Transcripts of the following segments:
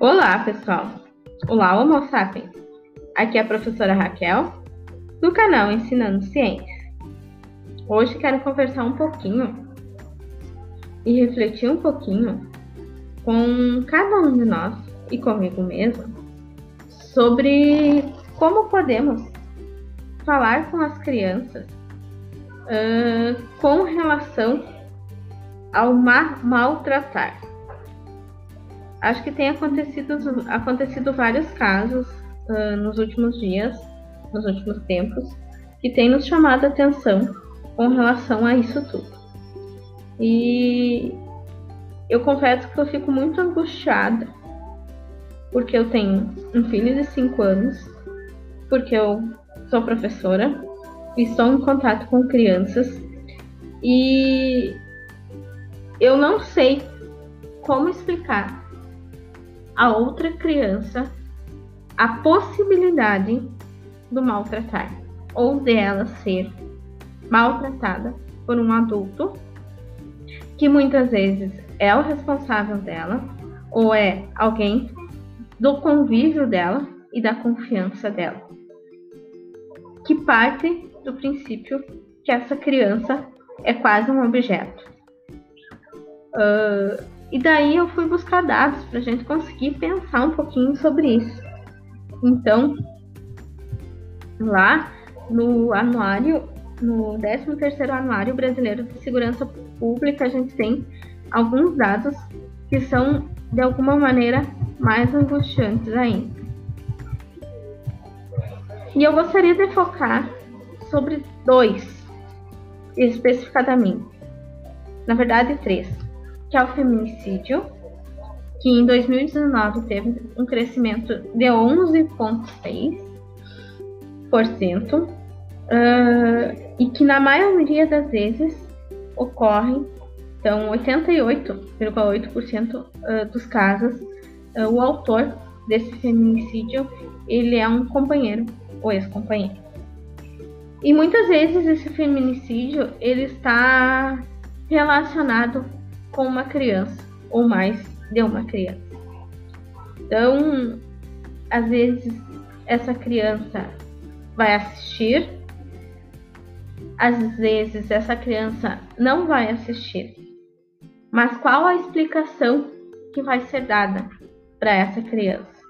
Olá, pessoal! Olá, Homo sapiens! Aqui é a professora Raquel, do canal Ensinando Ciência. Hoje quero conversar um pouquinho e refletir um pouquinho com cada um de nós e comigo mesmo sobre como podemos falar com as crianças uh, com relação ao ma maltratar acho que tem acontecido, acontecido vários casos uh, nos últimos dias, nos últimos tempos, que tem nos chamado a atenção com relação a isso tudo. E eu confesso que eu fico muito angustiada, porque eu tenho um filho de 5 anos, porque eu sou professora e estou em contato com crianças e eu não sei como explicar a outra criança a possibilidade do maltratar ou dela ser maltratada por um adulto que muitas vezes é o responsável dela ou é alguém do convívio dela e da confiança dela, que parte do princípio que essa criança é quase um objeto. Uh, e daí eu fui buscar dados para a gente conseguir pensar um pouquinho sobre isso. Então, lá no anuário, no 13º Anuário Brasileiro de Segurança Pública, a gente tem alguns dados que são, de alguma maneira, mais angustiantes ainda. E eu gostaria de focar sobre dois, especificadamente. Na verdade, três que é o feminicídio, que em 2019 teve um crescimento de 11,6%, uh, e que na maioria das vezes ocorre, então 88,8% uh, dos casos, uh, o autor desse feminicídio ele é um companheiro ou ex-companheiro. E muitas vezes esse feminicídio ele está relacionado com uma criança ou mais de uma criança. Então, às vezes essa criança vai assistir, às vezes essa criança não vai assistir. Mas qual a explicação que vai ser dada para essa criança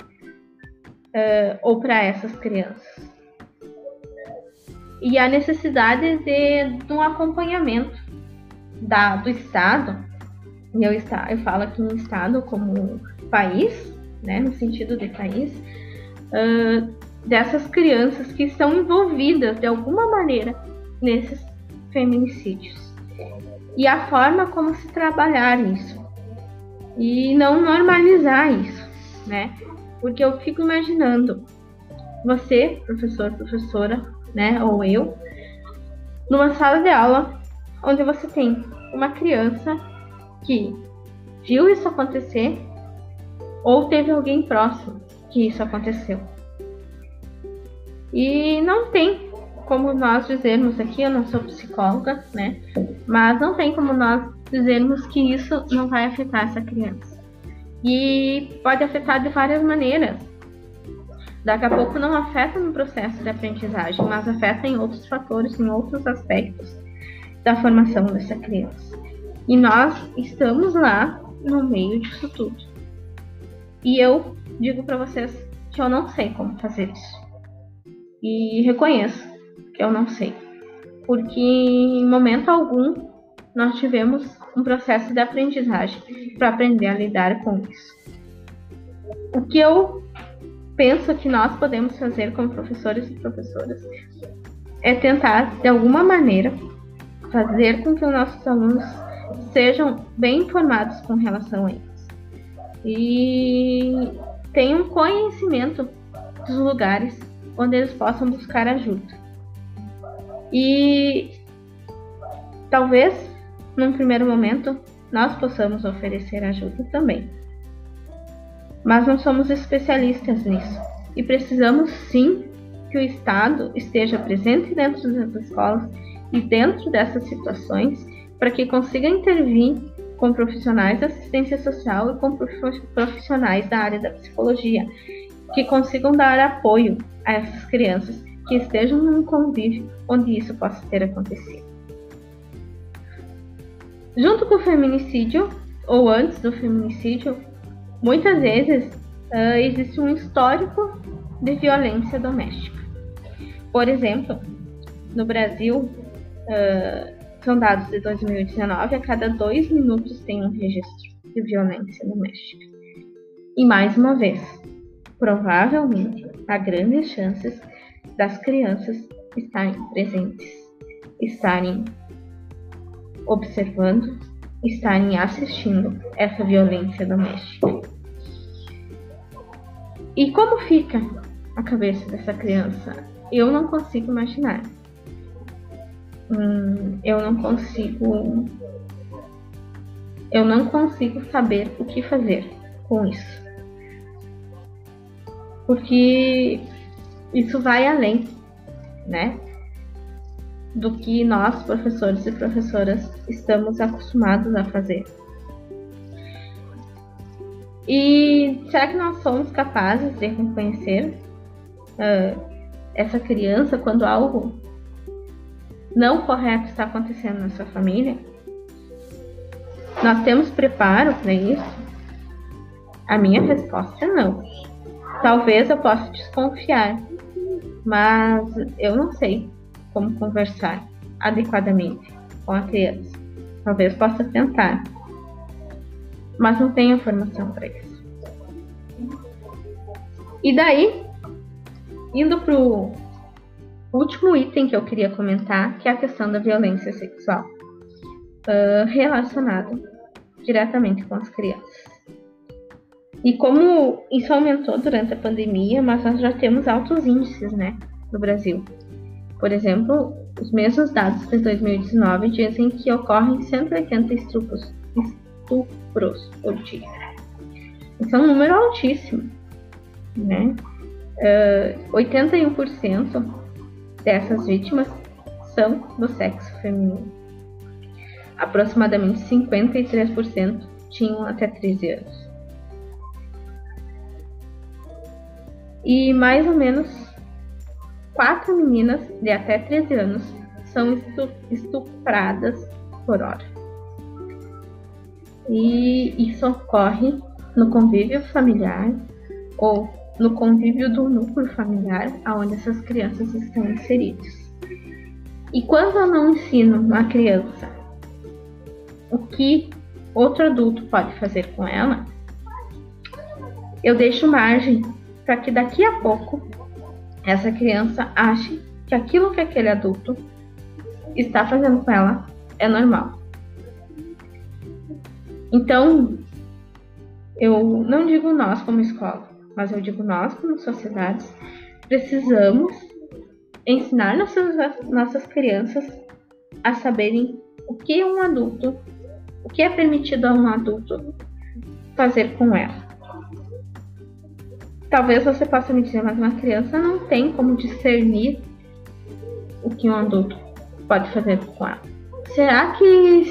uh, ou para essas crianças? E a necessidade de, de um acompanhamento da, do Estado e eu, está, eu falo aqui em Estado como país, né, no sentido de país, uh, dessas crianças que estão envolvidas de alguma maneira nesses feminicídios. E a forma como se trabalhar isso. E não normalizar isso, né? Porque eu fico imaginando você, professor, professora, né, ou eu, numa sala de aula onde você tem uma criança que viu isso acontecer ou teve alguém próximo que isso aconteceu. E não tem como nós dizermos aqui, eu não sou psicóloga, né? Mas não tem como nós dizermos que isso não vai afetar essa criança. E pode afetar de várias maneiras. Daqui a pouco não afeta no processo de aprendizagem, mas afeta em outros fatores, em outros aspectos da formação dessa criança. E nós estamos lá no meio disso tudo. E eu digo para vocês que eu não sei como fazer isso. E reconheço que eu não sei. Porque em momento algum nós tivemos um processo de aprendizagem para aprender a lidar com isso. O que eu penso que nós podemos fazer como professores e professoras é tentar, de alguma maneira, fazer com que os nossos alunos sejam bem informados com relação a isso. E tenham conhecimento dos lugares onde eles possam buscar ajuda. E talvez, num primeiro momento, nós possamos oferecer ajuda também. Mas não somos especialistas nisso e precisamos sim que o Estado esteja presente dentro das escolas e dentro dessas situações para que consiga intervir com profissionais da assistência social e com profissionais da área da psicologia, que consigam dar apoio a essas crianças que estejam num convívio onde isso possa ter acontecido. Junto com o feminicídio, ou antes do feminicídio, muitas vezes uh, existe um histórico de violência doméstica. Por exemplo, no Brasil, uh, são dados de 2019, a cada dois minutos tem um registro de violência doméstica. E mais uma vez, provavelmente há grandes chances das crianças estarem presentes, estarem observando, estarem assistindo essa violência doméstica. E como fica a cabeça dessa criança? Eu não consigo imaginar. Hum, eu não consigo. Eu não consigo saber o que fazer com isso. Porque isso vai além, né? Do que nós, professores e professoras, estamos acostumados a fazer. E será que nós somos capazes de reconhecer uh, essa criança quando algo não correto está acontecendo na sua família? Nós temos preparo para isso? A minha resposta é não. Talvez eu possa desconfiar, mas eu não sei como conversar adequadamente com a criança. Talvez possa tentar, mas não tenho formação para isso. E daí, indo para o último item que eu queria comentar, que é a questão da violência sexual, uh, relacionado diretamente com as crianças. E como isso aumentou durante a pandemia, mas nós já temos altos índices, né, no Brasil. Por exemplo, os mesmos dados de 2019 dizem que ocorrem 180 estupros, estupros por dia. Isso é um número altíssimo, né? Uh, 81% dessas vítimas são do sexo feminino. Aproximadamente 53% tinham até 13 anos. E mais ou menos quatro meninas de até 13 anos são estupradas por hora. E isso ocorre no convívio familiar ou no convívio do núcleo familiar onde essas crianças estão inseridas. E quando eu não ensino uma criança o que outro adulto pode fazer com ela, eu deixo margem para que daqui a pouco essa criança ache que aquilo que aquele adulto está fazendo com ela é normal. Então, eu não digo nós como escola, mas eu digo nós como sociedades precisamos ensinar nossas, nossas crianças a saberem o que é um adulto, o que é permitido a um adulto fazer com ela. Talvez você possa me dizer, mas uma criança não tem como discernir o que um adulto pode fazer com ela. Será que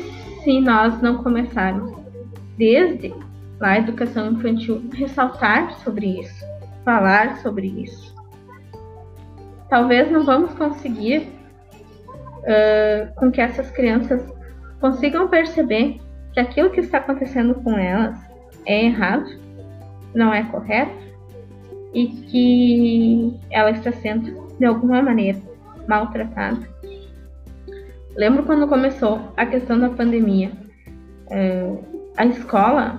se nós não começarmos desde a educação infantil ressaltar sobre isso, falar sobre isso, talvez não vamos conseguir uh, com que essas crianças consigam perceber que aquilo que está acontecendo com elas é errado, não é correto e que ela está sendo, de alguma maneira, maltratada. Lembro quando começou a questão da pandemia. É, a escola,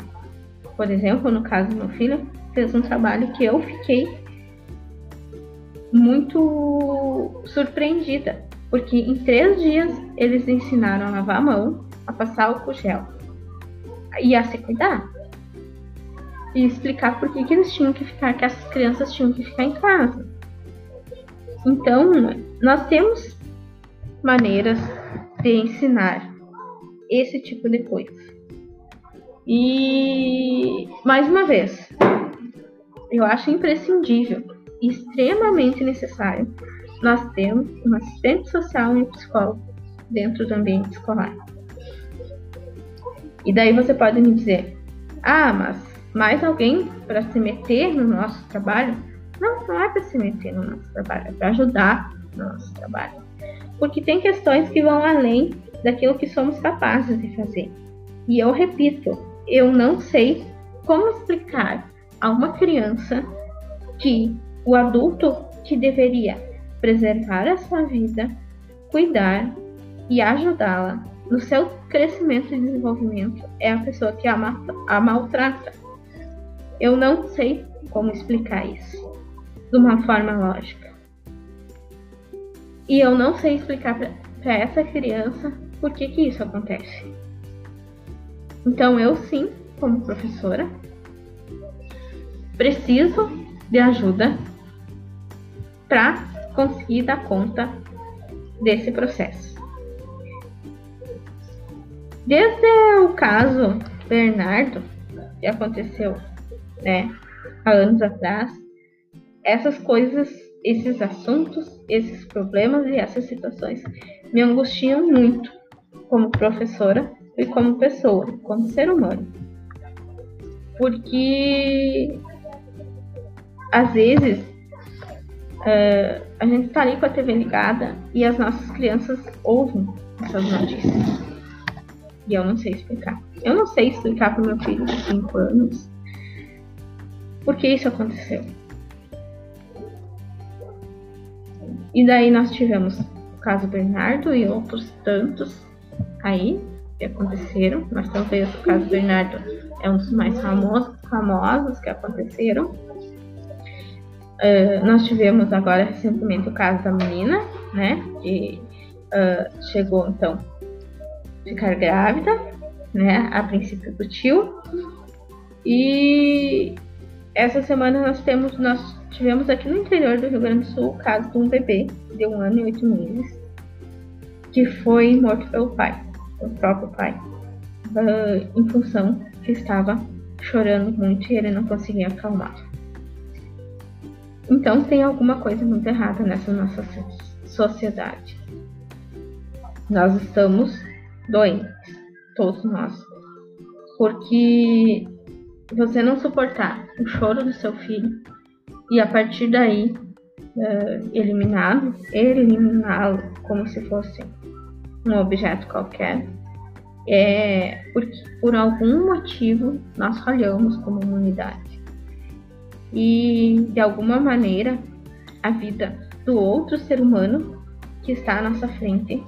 por exemplo, no caso do meu filho, fez um trabalho que eu fiquei muito surpreendida, porque em três dias eles ensinaram a lavar a mão, a passar álcool gel e a se cuidar e explicar por que, que eles tinham que ficar, que as crianças tinham que ficar em casa. Então, nós temos maneiras de ensinar esse tipo de coisa. E, mais uma vez, eu acho imprescindível extremamente necessário nós termos um assistente social e psicólogo dentro do ambiente escolar. E daí você pode me dizer: ah, mas mais alguém para se meter no nosso trabalho? Não, não é para se meter no nosso trabalho, é para ajudar no nosso trabalho. Porque tem questões que vão além daquilo que somos capazes de fazer. E eu repito, eu não sei como explicar a uma criança que o adulto que deveria preservar a sua vida, cuidar e ajudá-la no seu crescimento e desenvolvimento é a pessoa que a, a maltrata. Eu não sei como explicar isso de uma forma lógica. E eu não sei explicar para essa criança por que, que isso acontece. Então eu sim, como professora, preciso de ajuda para conseguir dar conta desse processo. Desde o caso Bernardo, que aconteceu né, há anos atrás, essas coisas, esses assuntos, esses problemas e essas situações me angustiam muito como professora e como pessoa, como ser humano. Porque às vezes uh, a gente está ali com a TV ligada e as nossas crianças ouvem essas notícias. E eu não sei explicar. Eu não sei explicar para o meu filho de 5 anos por que isso aconteceu. E daí nós tivemos o caso Bernardo e outros tantos aí que aconteceram, mas talvez o caso Bernardo é um dos mais famosos, famosos que aconteceram. Uh, nós tivemos agora recentemente o caso da menina, né, que uh, chegou então a ficar grávida, né, a princípio do tio. E essa semana nós temos, nós tivemos aqui no interior do Rio Grande do Sul o caso de um bebê de um ano e oito meses que foi morto pelo pai, o próprio pai, uh, em função que estava chorando muito e ele não conseguia acalmar. Então tem alguma coisa muito errada nessa nossa sociedade. Nós estamos doentes, todos nós, porque você não suportar o choro do seu filho e a partir daí uh, eliminado, eliminá-lo como se fosse um objeto qualquer, é porque por algum motivo nós falhamos como humanidade. E de alguma maneira a vida do outro ser humano que está à nossa frente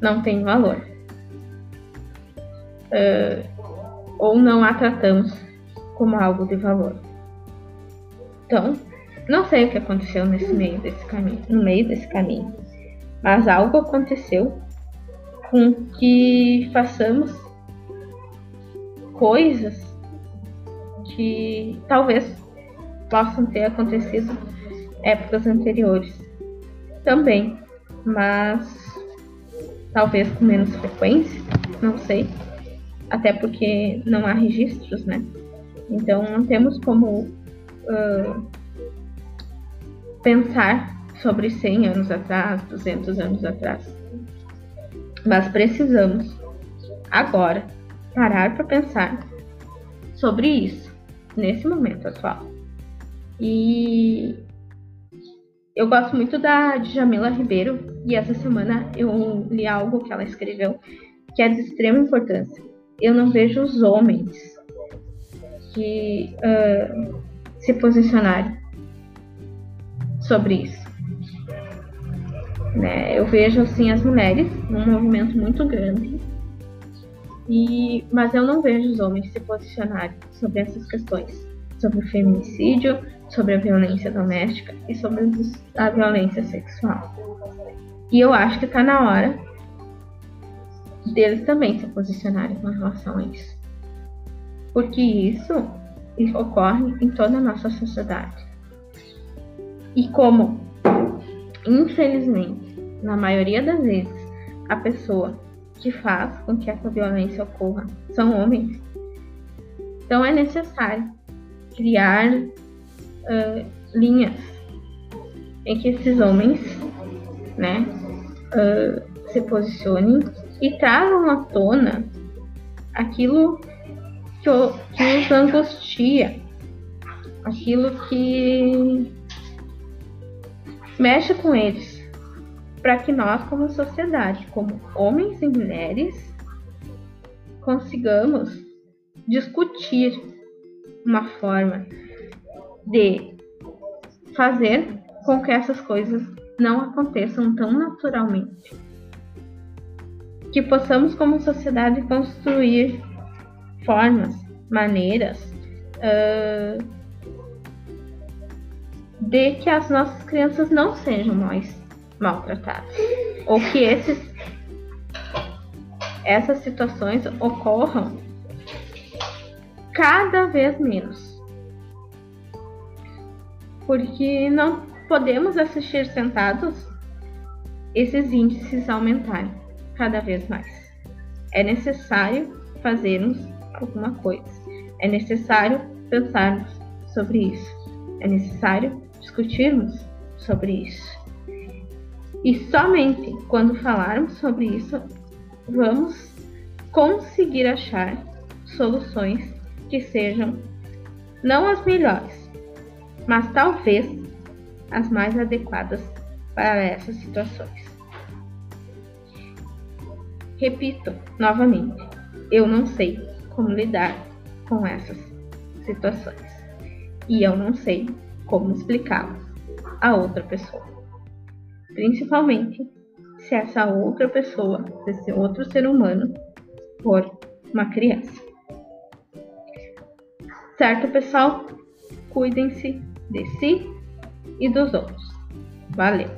não tem valor. Uh, ou não a tratamos como algo de valor. Então, não sei o que aconteceu nesse meio desse caminho, no meio desse caminho, mas algo aconteceu com que façamos coisas que talvez possam ter acontecido épocas anteriores também, mas talvez com menos frequência, não sei, até porque não há registros, né? Então não temos como uh, pensar sobre 100 anos atrás, 200 anos atrás. Mas precisamos agora parar para pensar sobre isso nesse momento atual. E eu gosto muito da Jamila Ribeiro e essa semana eu li algo que ela escreveu que é de extrema importância. Eu não vejo os homens que uh, se posicionarem sobre isso. Né? Eu vejo assim as mulheres num movimento muito grande, e, mas eu não vejo os homens se posicionarem sobre essas questões, sobre o feminicídio, sobre a violência doméstica e sobre a violência sexual. E eu acho que está na hora deles também se posicionarem com relação a isso. Porque isso ocorre em toda a nossa sociedade. E como, infelizmente, na maioria das vezes, a pessoa que faz com que essa violência ocorra são homens, então é necessário criar uh, linhas em que esses homens né, uh, se posicionem e tragam à tona aquilo que, que nos angustia, aquilo que mexe com eles, para que nós, como sociedade, como homens e mulheres, consigamos discutir uma forma de fazer com que essas coisas não aconteçam tão naturalmente. Que possamos, como sociedade, construir formas, maneiras uh, de que as nossas crianças não sejam mais maltratadas. Ou que esses, essas situações ocorram cada vez menos. Porque não podemos assistir sentados esses índices aumentarem cada vez mais. É necessário fazermos alguma coisa. É necessário pensarmos sobre isso. É necessário discutirmos sobre isso. E somente quando falarmos sobre isso, vamos conseguir achar soluções que sejam não as melhores, mas talvez as mais adequadas para essas situações. Repito novamente, eu não sei como lidar com essas situações e eu não sei como explicá-las a outra pessoa. Principalmente se essa outra pessoa, se esse outro ser humano for uma criança. Certo, pessoal? Cuidem-se de si e dos outros. Valeu!